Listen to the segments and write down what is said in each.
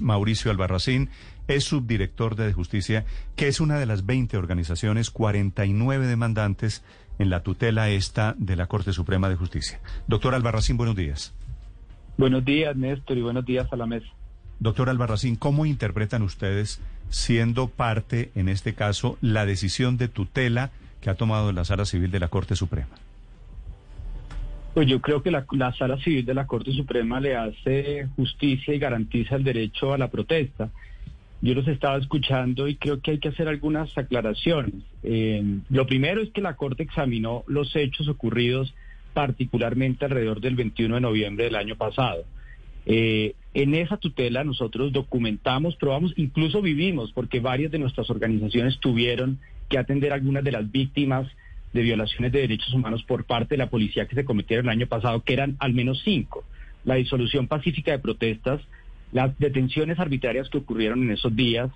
Mauricio Albarracín es subdirector de Justicia, que es una de las 20 organizaciones, 49 demandantes en la tutela esta de la Corte Suprema de Justicia. Doctor Albarracín, buenos días. Buenos días, Néstor, y buenos días a la mesa. Doctor Albarracín, ¿cómo interpretan ustedes, siendo parte, en este caso, la decisión de tutela que ha tomado la Sala Civil de la Corte Suprema? Pues yo creo que la, Sala Civil de la Corte Suprema le hace justicia y garantiza el derecho a la protesta. Yo los estaba escuchando y creo que hay que hacer algunas aclaraciones. Eh, lo primero es que la Corte examinó los hechos ocurridos particularmente alrededor del 21 de noviembre del año pasado. Eh, en esa tutela nosotros documentamos, probamos, incluso vivimos, porque varias de nuestras organizaciones tuvieron que atender a algunas de las víctimas de violaciones de derechos humanos por parte de la policía que se cometieron el año pasado, que eran al menos cinco. La disolución pacífica de protestas, las detenciones arbitrarias que ocurrieron en esos días,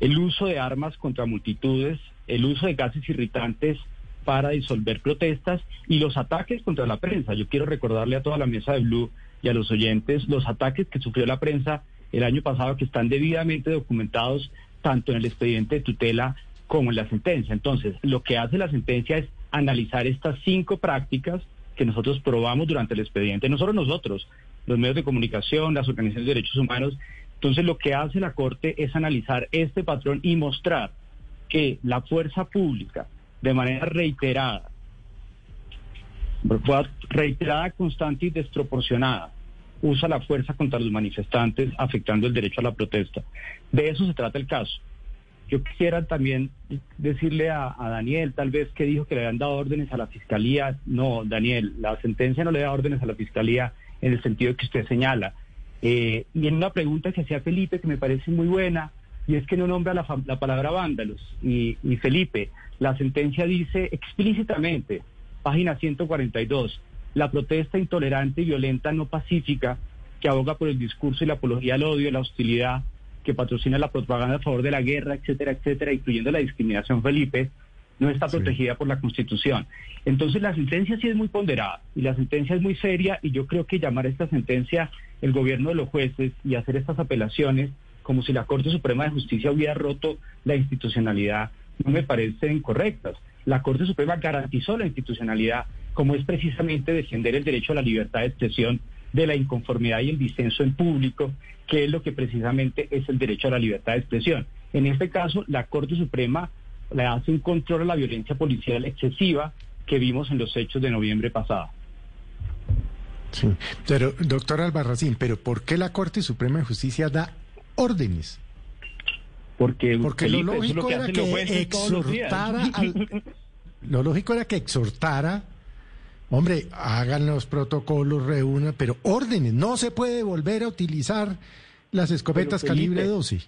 el uso de armas contra multitudes, el uso de gases irritantes para disolver protestas y los ataques contra la prensa. Yo quiero recordarle a toda la mesa de Blue y a los oyentes los ataques que sufrió la prensa el año pasado que están debidamente documentados tanto en el expediente de tutela como en la sentencia. Entonces, lo que hace la sentencia es analizar estas cinco prácticas que nosotros probamos durante el expediente, no solo nosotros, los medios de comunicación, las organizaciones de derechos humanos. Entonces, lo que hace la Corte es analizar este patrón y mostrar que la fuerza pública, de manera reiterada, reiterada, constante y desproporcionada, usa la fuerza contra los manifestantes, afectando el derecho a la protesta. De eso se trata el caso. Yo quisiera también decirle a, Daniel, tal vez que dijo que le habían dado órdenes a la fiscalía. No, Daniel, la sentencia no le da órdenes a la fiscalía en el sentido que usted señala. Eh, y en una pregunta que hacía Felipe, que me parece muy buena, y es que no nombra la, palabra vándalos. Y, y Felipe, la sentencia dice explícitamente, página 142, la protesta intolerante y violenta no pacífica que aboga por el discurso y la apología al odio, la hostilidad, que patrocina la propaganda a favor de la guerra, etcétera, etcétera, incluyendo la discriminación, Felipe, no está protegida por la Constitución. Entonces la sentencia sí es muy ponderada y la sentencia es muy seria y yo creo que llamar a esta sentencia el gobierno de los jueces y hacer estas apelaciones como si la Corte Suprema de Justicia hubiera roto la institucionalidad no me parecen correctas. La Corte Suprema garantizó la institucionalidad como es precisamente defender el derecho a la libertad de expresión de la inconformidad y el disenso en público, que es lo que precisamente es el derecho a la libertad de expresión. En este caso, la Corte Suprema le hace un control a la violencia policial excesiva que vimos en los hechos de noviembre pasado. Sí, pero doctor Albarracín, pero ¿por qué la Corte Suprema de Justicia da órdenes? Porque, Porque lo lógico era que exhortara lo lógico era que exhortara Hombre, hagan los protocolos, reúnan, pero órdenes. No se puede volver a utilizar las escopetas calibre 12.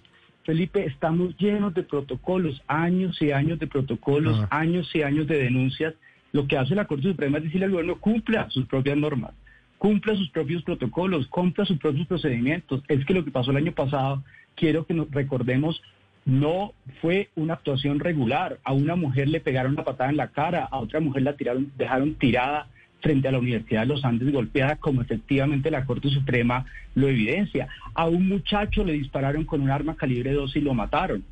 Felipe, estamos llenos de protocolos, años y años de protocolos, ah. años y años de denuncias. Lo que hace la Corte Suprema es decirle al gobierno cumpla sus propias normas, cumpla sus propios protocolos, cumpla sus propios procedimientos. Es que lo que pasó el año pasado, quiero que nos recordemos, no fue una actuación regular. A una mujer le pegaron una patada en la cara, a otra mujer la tiraron, dejaron tirada frente a la Universidad de los Andes golpeada, como efectivamente la Corte Suprema lo evidencia. A un muchacho le dispararon con un arma calibre 12 y lo mataron.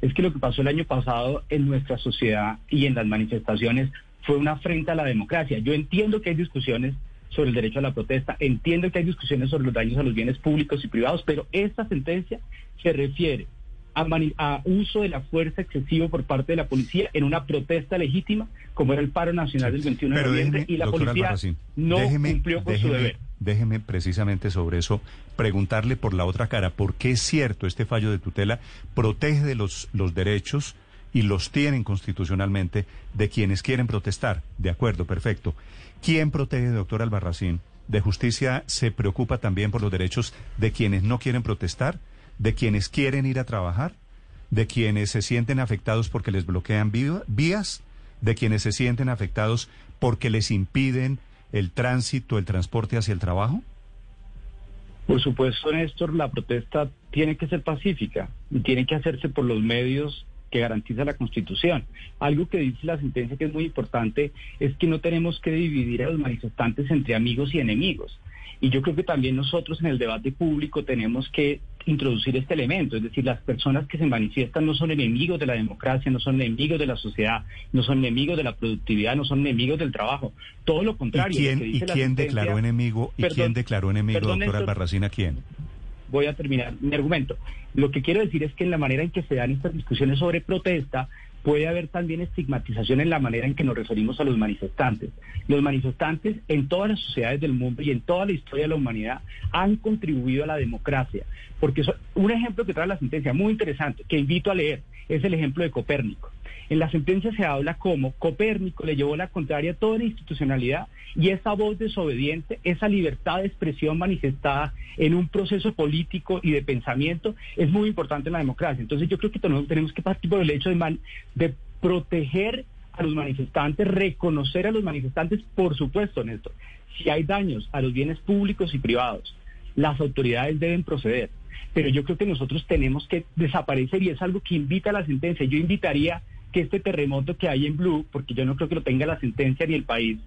Es que lo que pasó el año pasado en nuestra sociedad y en las manifestaciones fue una afrenta a la democracia. Yo entiendo que hay discusiones sobre el derecho a la protesta, entiendo que hay discusiones sobre los daños a los bienes públicos y privados, pero esta sentencia se refiere a, uso de la fuerza excesivo por parte de la policía en una protesta legítima, como era el paro nacional del 21 de noviembre, y la policía no cumplió con su deber. Déjeme precisamente sobre eso preguntarle por la otra cara, ¿por qué es cierto este fallo de tutela protege de los, los derechos y los tienen constitucionalmente de quienes quieren protestar? De acuerdo, perfecto. ¿Quién protege, doctor Albarracín? ¿De justicia se preocupa también por los derechos de quienes no quieren protestar? De quienes quieren ir a trabajar, de quienes se sienten afectados porque les bloquean vías, de quienes se sienten afectados porque les impiden el tránsito, el transporte hacia el trabajo? Por supuesto, Néstor, la protesta tiene que ser pacífica y tiene que hacerse por los medios que garantiza la Constitución. Algo que dice la sentencia que es muy importante es que no tenemos que dividir a los manifestantes entre amigos y enemigos. Y yo creo que también nosotros en el debate público tenemos que introducir este elemento, es decir, las personas que se manifiestan no son enemigos de la democracia, no son enemigos de la sociedad, no son enemigos de la productividad, no son enemigos del trabajo, todo lo contrario. ¿Y quién, declaró enemigo? ¿Y quién declaró enemigo, doctor Albarracín, a quién? Voy a terminar mi argumento. Lo que quiero decir es que en la manera en que se dan estas discusiones sobre protesta, puede haber también estigmatización en la manera en que nos referimos a los manifestantes. Los manifestantes en todas las sociedades del mundo y en toda la historia de la humanidad han contribuido a la democracia. Porque un ejemplo que trae la sentencia muy interesante, que invito a leer, es el ejemplo de Copérnico. En la sentencia se habla como Copérnico le llevó la contraria a toda la institucionalidad y esa voz desobediente, esa libertad de expresión manifestada en un proceso político y de pensamiento es muy importante en la democracia. Entonces yo creo que tenemos que partir por el hecho de, de proteger a los manifestantes, reconocer a los manifestantes, por supuesto, Néstor. Si hay daños a los bienes públicos y privados, las autoridades deben proceder. Pero yo creo que nosotros tenemos que desaparecer y es algo que invita a la sentencia. Yo invitaría que este terremoto que hay en Blue, porque yo no creo que lo tenga la sentencia ni el país,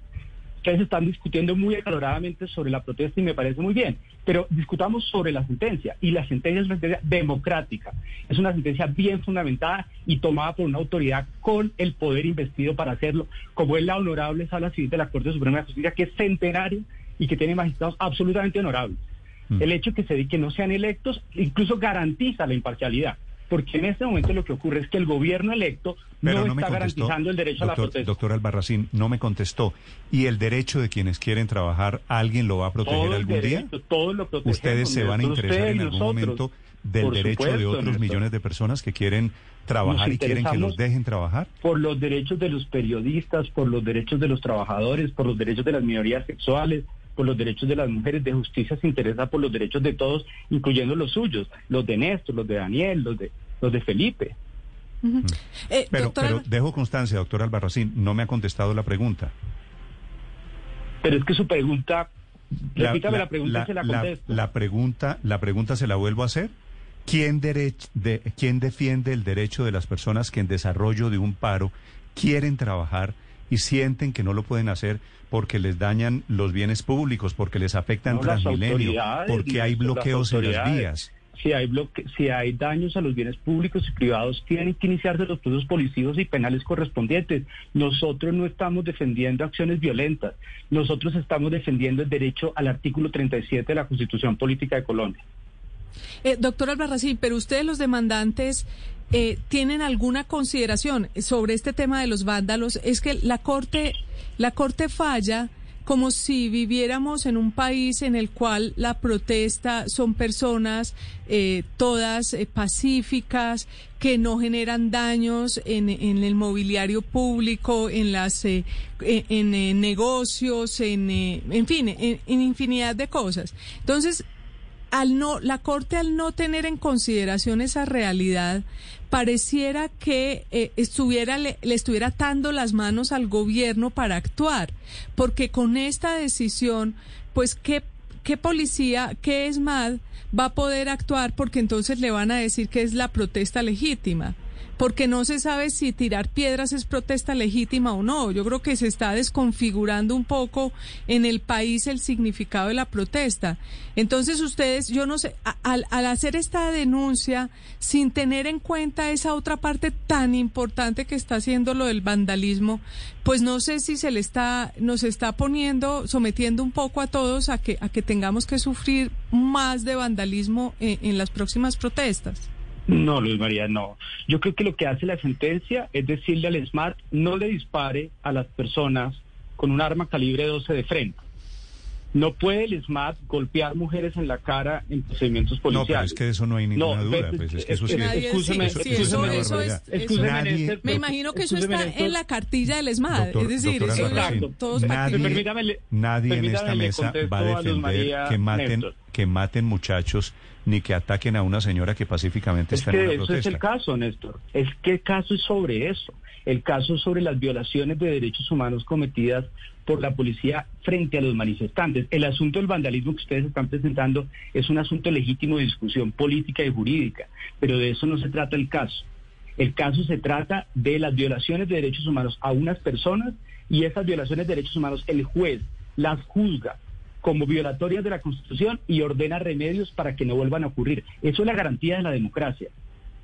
ustedes están discutiendo muy acaloradamente sobre la protesta y me parece muy bien, pero discutamos sobre la sentencia y la sentencia es una sentencia democrática, es una sentencia bien fundamentada y tomada por una autoridad con el poder investido para hacerlo, como es la honorable sala civil de la Corte Suprema de Justicia, que es centenario y que tiene magistrados absolutamente honorables. Mm. El hecho que se que no sean electos incluso garantiza la imparcialidad porque en este momento lo que ocurre es que el gobierno electo no, está garantizando el derecho a la protesta. Doctor Albarracín, no me contestó. ¿Y el derecho de quienes quieren trabajar, alguien lo va a proteger algún día? Todos lo ¿Ustedes se van a interesar en algún momento del derecho de otros millones de personas que quieren trabajar y quieren que los dejen trabajar? Por los derechos de los periodistas, por los derechos de los trabajadores, por los derechos de las minorías sexuales, por los derechos de las mujeres, de justicia se interesa por los derechos de todos, incluyendo los suyos, los de Néstor, los de Daniel, los de, los de Felipe. Eh, pero, pero dejo constancia, doctor Albarracín, no me ha contestado la pregunta. Pero es que su pregunta, repítame la, pregunta se la contesto. La, pregunta, la pregunta se la vuelvo a hacer. ¿Quién, de, ¿Quién defiende el derecho de las personas que en desarrollo de un paro quieren trabajar y sienten que no lo pueden hacer porque les dañan los bienes públicos, porque les afectan Transmilenio, porque hay bloqueos en las vías. Si hay, bloque, si hay daños a los bienes públicos y privados, tienen que iniciarse los procesos policivos y penales correspondientes. Nosotros no estamos defendiendo acciones violentas, nosotros estamos defendiendo el derecho al artículo 37 de la Constitución Política de Colombia. Eh, doctor Albarracín, pero ustedes los demandantes eh, tienen alguna consideración sobre este tema de los vándalos. Es que la corte, la corte falla como si viviéramos en un país en el cual la protesta son personas eh, todas eh, pacíficas, que no generan daños en, en el mobiliario público, en las en, en negocios, en, en fin, en infinidad de cosas. Entonces, al no, la Corte al no tener en consideración esa realidad, pareciera que eh, estuviera, le, estuviera atando las manos al gobierno para actuar, porque con esta decisión, pues, ¿qué, qué policía, qué ESMAD va a poder actuar? Porque entonces le van a decir que es la protesta legítima porque no se sabe si tirar piedras es protesta legítima o no. Yo creo que se está desconfigurando un poco en el país el significado de la protesta. Entonces ustedes, yo no sé, al, hacer esta denuncia sin tener en cuenta esa otra parte tan importante que está haciendo lo del vandalismo, pues no sé si se le está, nos está poniendo, sometiendo un poco a todos a que, a que tengamos que sufrir más de vandalismo en, en las próximas protestas. No, Luis María, no. Yo creo que lo que hace la sentencia es decirle al SMART no le dispare a las personas con un arma calibre 12 de frente. No puede el SMAT golpear mujeres en la cara en procedimientos policiales. No, pero es que de eso no hay ninguna duda. Pues, es que eso sí es. Me imagino que eso está en la cartilla del SMAT. es decir, eso todos nadie, nadie en esta mesa va a defender que maten, que maten muchachos ni que ataquen a una señora que pacíficamente está en una eso protesta. es el caso, Néstor. Es que el caso es sobre eso. El caso sobre las violaciones de derechos humanos cometidas por la policía frente a los manifestantes. El asunto del vandalismo que ustedes están presentando es un asunto legítimo de discusión política y jurídica, pero de eso no se trata el caso. El caso se trata de las violaciones de derechos humanos a unas personas y esas violaciones de derechos humanos el juez las juzga como violatorias de la Constitución y ordena remedios para que no vuelvan a ocurrir. Eso es la garantía de la democracia.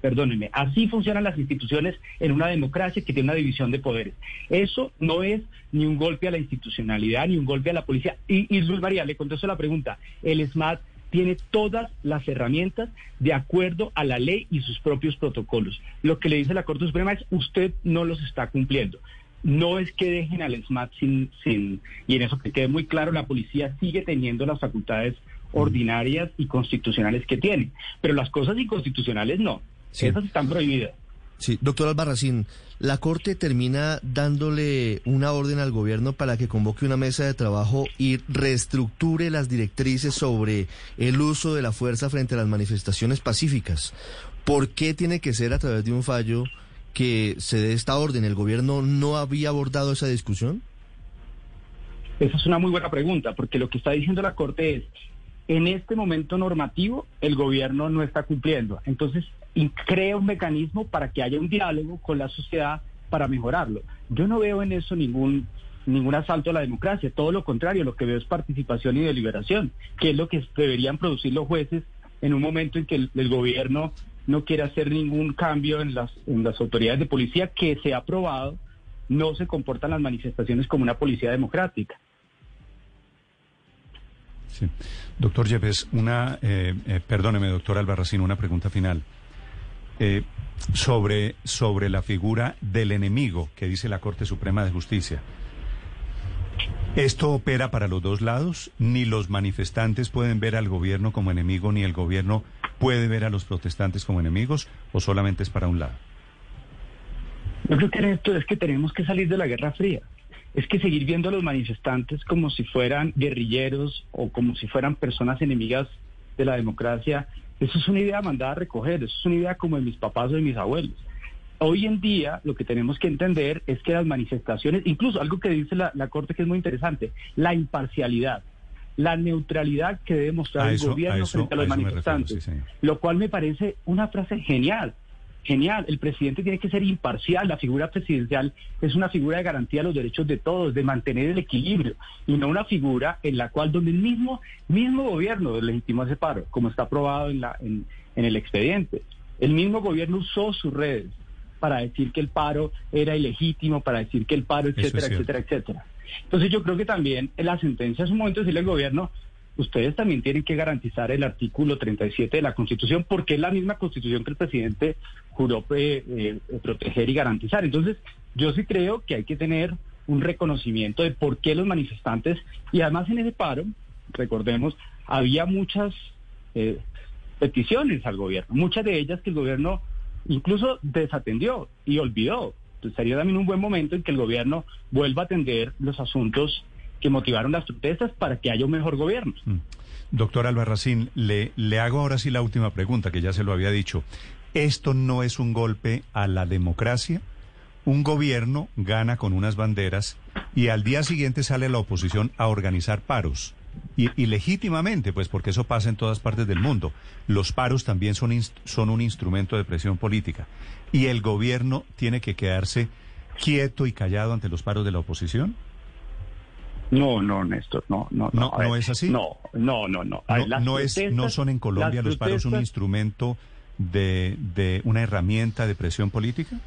Perdónenme, así funcionan las instituciones en una democracia que tiene una división de poderes. Eso no es ni un golpe a la institucionalidad, ni un golpe a la policía. Y, y Luis María, le contesto la pregunta. El SMAT tiene todas las herramientas de acuerdo a la ley y sus propios protocolos. Lo que le dice la Corte Suprema es usted no los está cumpliendo. No es que dejen al SMAT sin, sin, y en eso que quede muy claro, la policía sigue teniendo las facultades ordinarias y constitucionales que tiene, pero las cosas inconstitucionales no, esas están prohibidas. Sí, doctor Albarracín, la Corte termina dándole una orden al gobierno para que convoque una mesa de trabajo y reestructure las directrices sobre el uso de la fuerza frente a las manifestaciones pacíficas. ¿Por qué tiene que ser a través de un fallo que se dé esta orden? ¿El gobierno no había abordado esa discusión? Esa es una muy buena pregunta, porque lo que está diciendo la Corte es, en este momento normativo el gobierno no está cumpliendo. Entonces, y crea un mecanismo para que haya un diálogo con la sociedad para mejorarlo. Yo no veo en eso ningún ningún asalto a la democracia, todo lo contrario, lo que veo es participación y deliberación, que es lo que deberían producir los jueces en un momento en que el, gobierno no quiere hacer ningún cambio en las, en las autoridades de policía que se ha aprobado, no se comportan las manifestaciones como una policía democrática. Sí. Doctor Yepes, una, eh, eh, perdóneme, doctor Albarracín, una pregunta final. Eh, sobre, sobre la figura del enemigo que dice la Corte Suprema de Justicia. ¿Esto opera para los dos lados? ¿Ni los manifestantes pueden ver al gobierno como enemigo, ni el gobierno puede ver a los protestantes como enemigos, o solamente es para un lado? Yo creo que esto es que tenemos que salir de la Guerra Fría. Es que seguir viendo a los manifestantes como si fueran guerrilleros o como si fueran personas enemigas de la democracia eso es una idea mandada a recoger, eso es una idea como de mis papás o de mis abuelos. Hoy en día lo que tenemos que entender es que las manifestaciones, incluso algo que dice la, Corte que es muy interesante, la imparcialidad, la neutralidad que debe mostrar el gobierno frente a los manifestantes, lo cual me parece una frase genial genial, el presidente tiene que ser imparcial, la figura presidencial es una figura de garantía de los derechos de todos, de mantener el equilibrio, y no una figura en la cual donde el mismo, mismo gobierno legitimó ese paro, como está aprobado en, la, en, en el expediente. El mismo gobierno usó sus redes para decir que el paro era ilegítimo, para decir que el paro, etcétera, etcétera, etcétera. Entonces yo creo que también en la sentencia es un momento de decirle al gobierno, ustedes también tienen que garantizar el artículo 37 de la Constitución, porque es la misma Constitución que el presidente juró eh, eh, proteger y garantizar. Entonces, yo sí creo que hay que tener un reconocimiento de por qué los manifestantes, y además en ese paro, recordemos, había muchas eh, peticiones al gobierno, muchas de ellas que el gobierno incluso desatendió y olvidó. Entonces sería también un buen momento en que el gobierno vuelva a atender los asuntos que motivaron las protestas para que haya un mejor gobierno. Mm. Doctor Albarracín, le, le hago ahora sí la última pregunta, que ya se lo había dicho. ¿Esto no es un golpe a la democracia? Un gobierno gana con unas banderas y al día siguiente sale la oposición a organizar paros. Y, legítimamente, pues porque eso pasa en todas partes del mundo. Los paros también son, son un instrumento de presión política. ¿Y el gobierno tiene que quedarse quieto y callado ante los paros de la oposición? No, no, Néstor, no, no, no. ¿No, es así? No, no, no, no. no, es, no son en Colombia los paros un instrumento de, de una herramienta de presión política?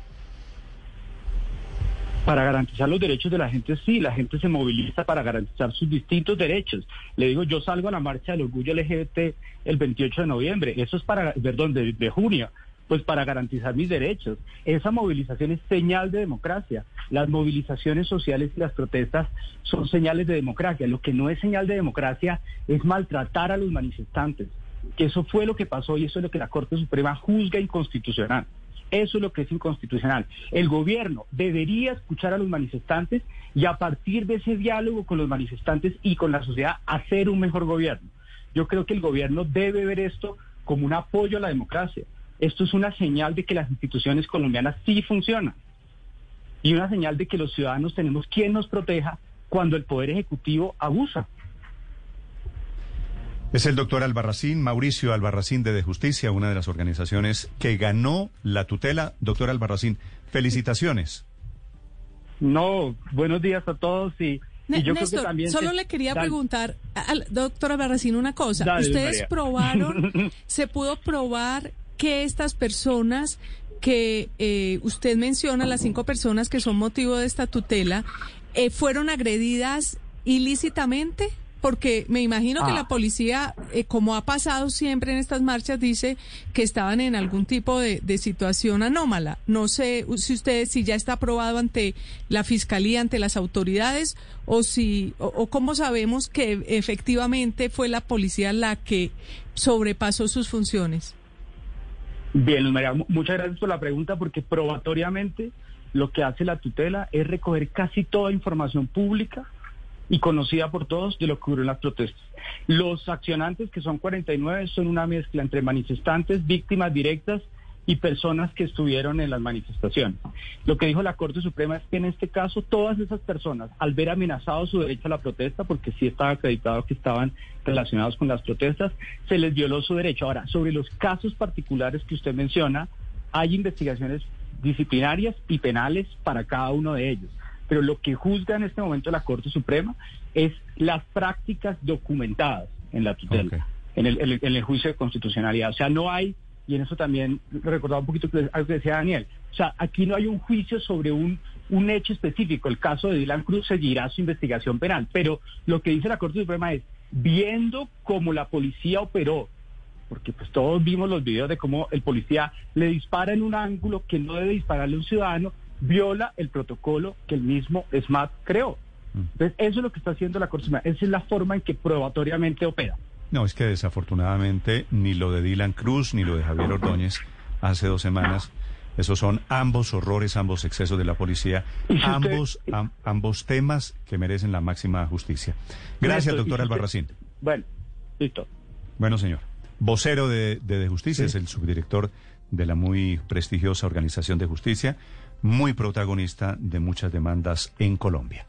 Para garantizar los derechos de la gente, sí, la gente se moviliza para garantizar sus distintos derechos. Le digo, yo salgo a la marcha del orgullo LGBT el 28 de noviembre, eso es para, perdón, de junio pues para garantizar mis derechos. Esa movilización es señal de democracia. Las movilizaciones sociales y las protestas son señales de democracia. Lo que no es señal de democracia es maltratar a los manifestantes. Que eso fue lo que pasó y eso es lo que la Corte Suprema juzga inconstitucional. Eso es lo que es inconstitucional. El gobierno debería escuchar a los manifestantes y a partir de ese diálogo con los manifestantes y con la sociedad hacer un mejor gobierno. Yo creo que el gobierno debe ver esto como un apoyo a la democracia esto es una señal de que las instituciones colombianas sí funcionan y una señal de que los ciudadanos tenemos quien nos proteja cuando el Poder Ejecutivo abusa. Es el doctor Albarracín, Mauricio Albarracín de De Justicia, una de las organizaciones que ganó la tutela. Doctor Albarracín, felicitaciones. No, buenos días a todos y Néstor, solo le quería preguntar al doctor Albarracín una cosa. Ustedes probaron, se pudo probar que estas personas que eh, usted menciona, las cinco personas que son motivo de esta tutela, eh, fueron agredidas ilícitamente? Porque me imagino que la ah. policía, eh, como ha pasado siempre en estas marchas, dice que estaban en algún tipo de, situación anómala. No sé si usted, si ya está aprobado ante la fiscalía, ante las autoridades, o si, o, cómo sabemos que efectivamente fue la policía la que sobrepasó sus funciones. Bien, María, muchas gracias por la pregunta, porque probatoriamente lo que hace la tutela es recoger casi toda información pública y conocida por todos de lo que ocurrió en las protestas. Los accionantes, que son 49, son una mezcla entre manifestantes, víctimas directas y personas que estuvieron en las manifestaciones. Lo que dijo la Corte Suprema es que en este caso todas esas personas, al ver amenazado su derecho a la protesta, porque sí estaba acreditado que estaban relacionados con las protestas, se les violó su derecho. Ahora, sobre los casos particulares que usted menciona, hay investigaciones disciplinarias y penales para cada uno de ellos pero lo que juzga en este momento la Corte Suprema es las prácticas documentadas en la tutela, en, el, juicio de constitucionalidad. O sea, no hay, y en eso también recordaba un poquito algo que decía Daniel, o sea, aquí no hay un juicio sobre un, un hecho específico. El caso de Dylan Cruz seguirá su investigación penal, pero lo que dice la Corte Suprema es, viendo cómo la policía operó, porque pues todos vimos los videos de cómo el policía le dispara en un ángulo que no debe dispararle a un ciudadano, viola el protocolo que el mismo SMAT creó. Mm. Entonces, eso es lo que está haciendo la Corte Suprema. Esa es la forma en que probatoriamente opera. No, es que desafortunadamente ni lo de Dylan Cruz ni lo de Javier Ordóñez hace dos semanas, esos son ambos horrores, ambos excesos de la policía, ambos, ambos temas que merecen la máxima justicia. Gracias, doctor Albarracín. Bueno, listo. Bueno, señor. Vocero de, de, Justicia, es el subdirector de la muy prestigiosa Organización de Justicia muy protagonista de muchas demandas en Colombia.